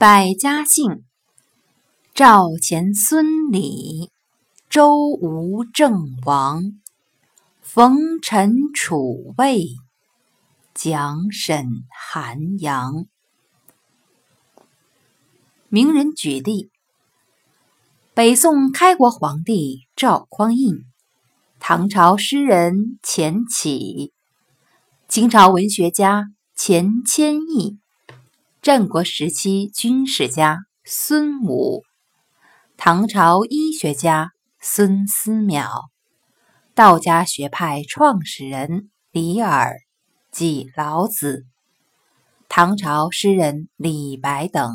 百家姓：赵钱孙李。周吴郑王。冯陈楚卫。蒋沈韩杨。名人举例：北宋开国皇帝赵匡胤，唐朝诗人钱起，清朝文学家钱谦益。战国时期军事家孙武，唐朝医学家孙思邈，道家学派创始人李耳即老子，唐朝诗人李白等。